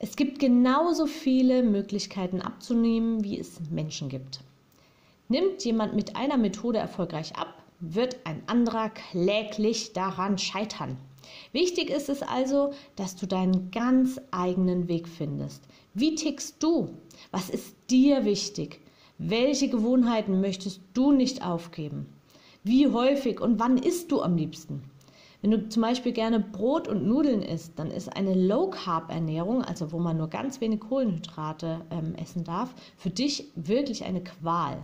Es gibt genauso viele Möglichkeiten abzunehmen, wie es Menschen gibt. Nimmt jemand mit einer Methode erfolgreich ab, wird ein anderer kläglich daran scheitern. Wichtig ist es also, dass du deinen ganz eigenen Weg findest. Wie tickst du? Was ist dir wichtig? Welche Gewohnheiten möchtest du nicht aufgeben? Wie häufig und wann isst du am liebsten? Wenn du zum Beispiel gerne Brot und Nudeln isst, dann ist eine Low-Carb-Ernährung, also wo man nur ganz wenig Kohlenhydrate ähm, essen darf, für dich wirklich eine Qual.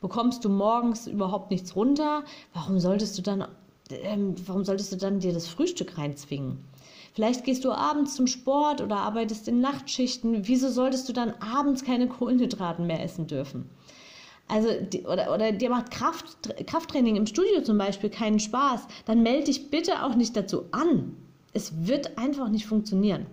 Bekommst du morgens überhaupt nichts runter, warum solltest du dann, ähm, warum solltest du dann dir das Frühstück reinzwingen? Vielleicht gehst du abends zum Sport oder arbeitest in Nachtschichten. Wieso solltest du dann abends keine Kohlenhydraten mehr essen dürfen? Also die, oder, oder dir macht Kraft, Krafttraining im Studio zum Beispiel keinen Spaß, dann melde dich bitte auch nicht dazu an. Es wird einfach nicht funktionieren.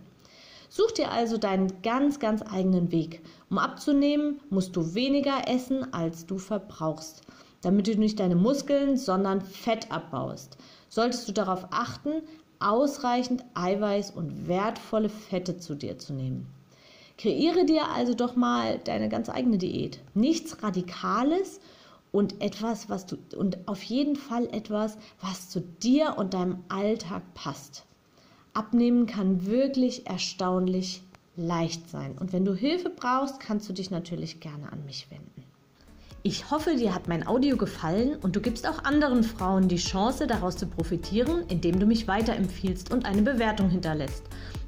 Such dir also deinen ganz, ganz eigenen Weg. Um abzunehmen, musst du weniger essen, als du verbrauchst, damit du nicht deine Muskeln, sondern Fett abbaust. Solltest du darauf achten, ausreichend Eiweiß und wertvolle Fette zu dir zu nehmen. Kreiere dir also doch mal deine ganz eigene Diät. Nichts Radikales und etwas, was du und auf jeden Fall etwas, was zu dir und deinem Alltag passt. Abnehmen kann wirklich erstaunlich leicht sein. Und wenn du Hilfe brauchst, kannst du dich natürlich gerne an mich wenden. Ich hoffe, dir hat mein Audio gefallen und du gibst auch anderen Frauen die Chance, daraus zu profitieren, indem du mich weiterempfiehlst und eine Bewertung hinterlässt.